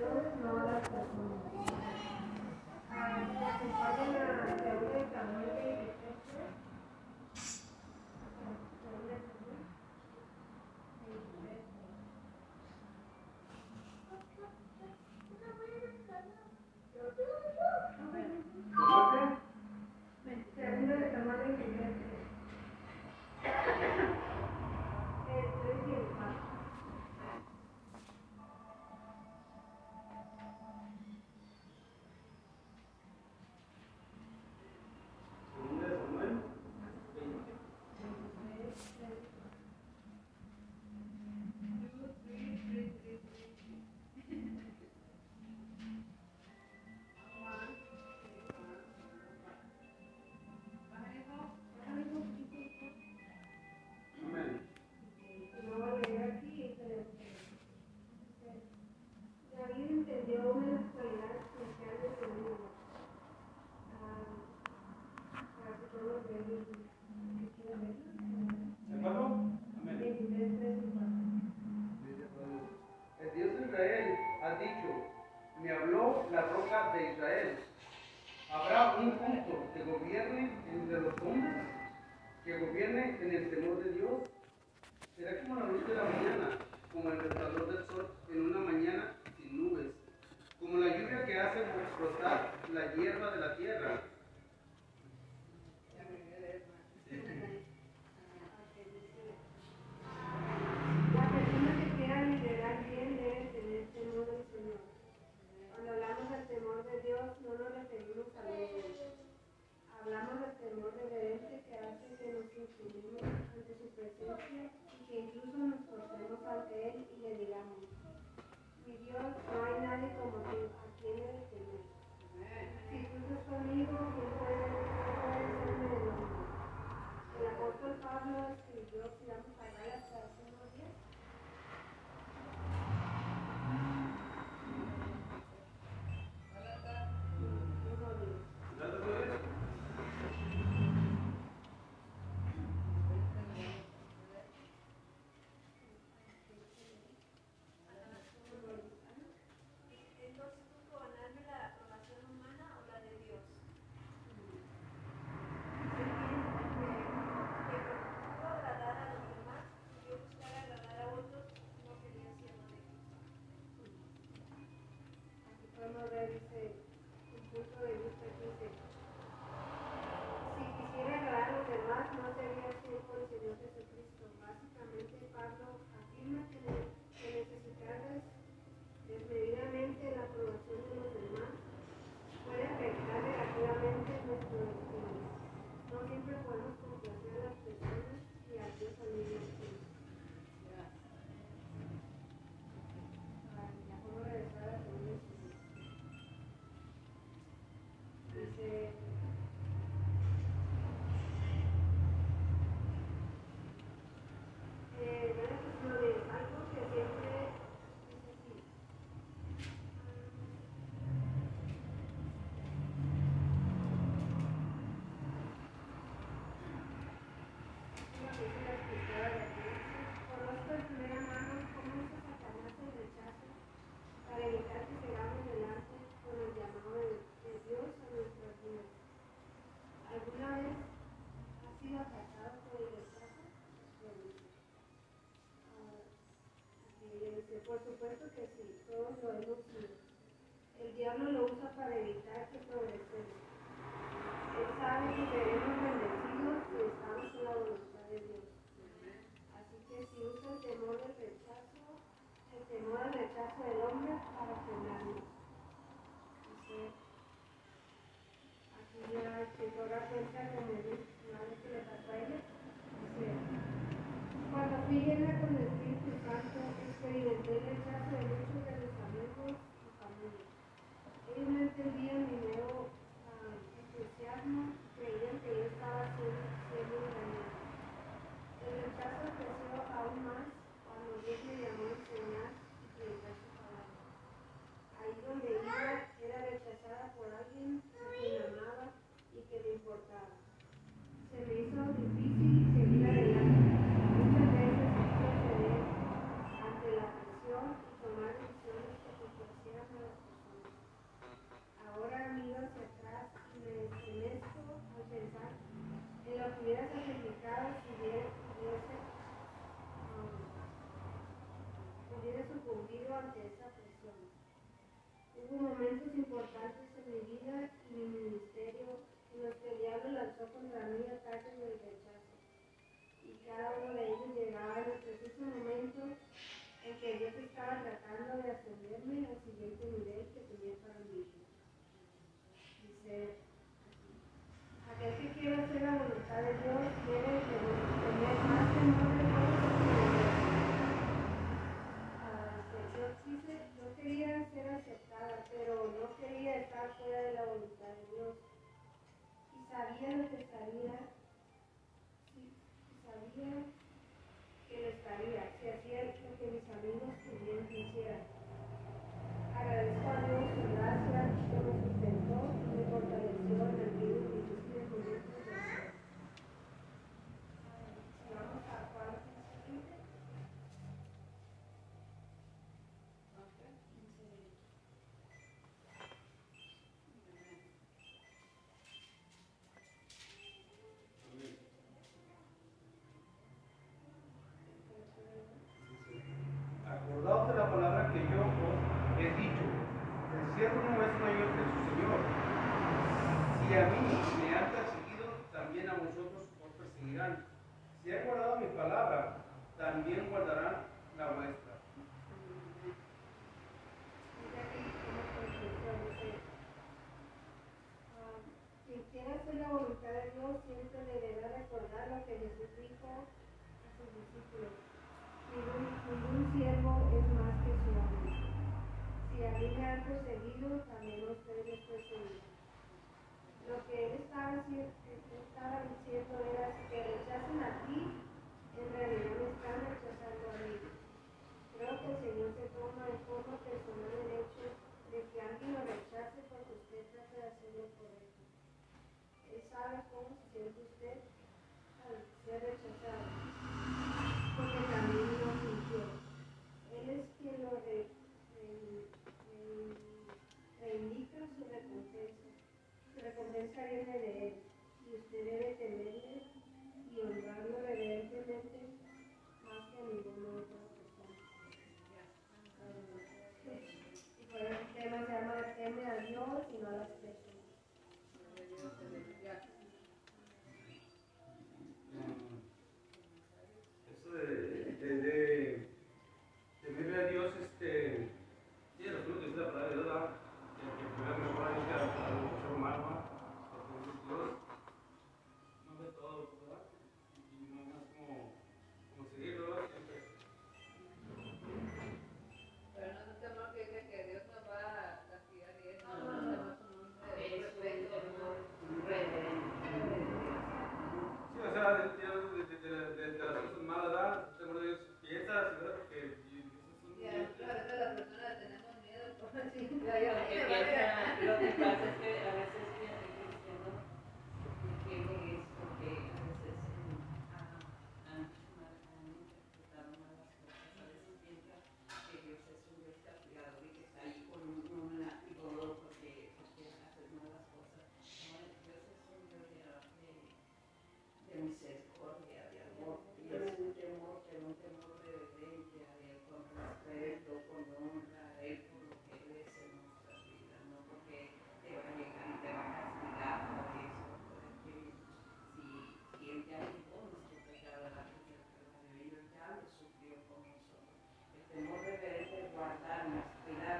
no a las personas. Vayan a un punto que gobierne entre los hombres, que gobierne en el temor de Dios. Será como la luz de la mañana, como el resplandor del sol en una mañana sin nubes, como la lluvia que hace brotar la hierba de la tierra uno da dice, un punto de vista que dice, si quisiera agradar a los demás, no sería así por el Señor Jesucristo. Okay. Por supuesto que sí, todos lo hemos sido. El diablo lo usa para evitar que progresemos. Él sabe que seremos bendecidos si estamos en la voluntad de Dios. Así que si usa el temor del rechazo, el temor al rechazo del hombre para frenarnos. Entonces, aquí ya se ahora cuenta con el mal que le pasó a ella. Dice, cuando fui llena con el se evidencia el rechazo de muchos de los amigos y familia. Ellos no entendían ni importantes en mi vida y mi ministerio en los que el diablo lanzó contra mí ataques del rechazo. Y cada uno de ellos llegaba en el preciso momento en que Dios estaba tratando de ascenderme al siguiente nivel Si han guardado mi palabra, también guardarán la vuestra. Quien quiera hacer la voluntad de Dios siempre le deberá recordar lo que Jesús dijo a sus discípulos. Ningún, ningún siervo es más que su amigo. Si a mí me han perseguido, también ustedes perseguirán lo que él estaba, estaba diciendo era, si te rechazan a ti, en realidad me están rechazando. usted debe temerle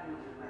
that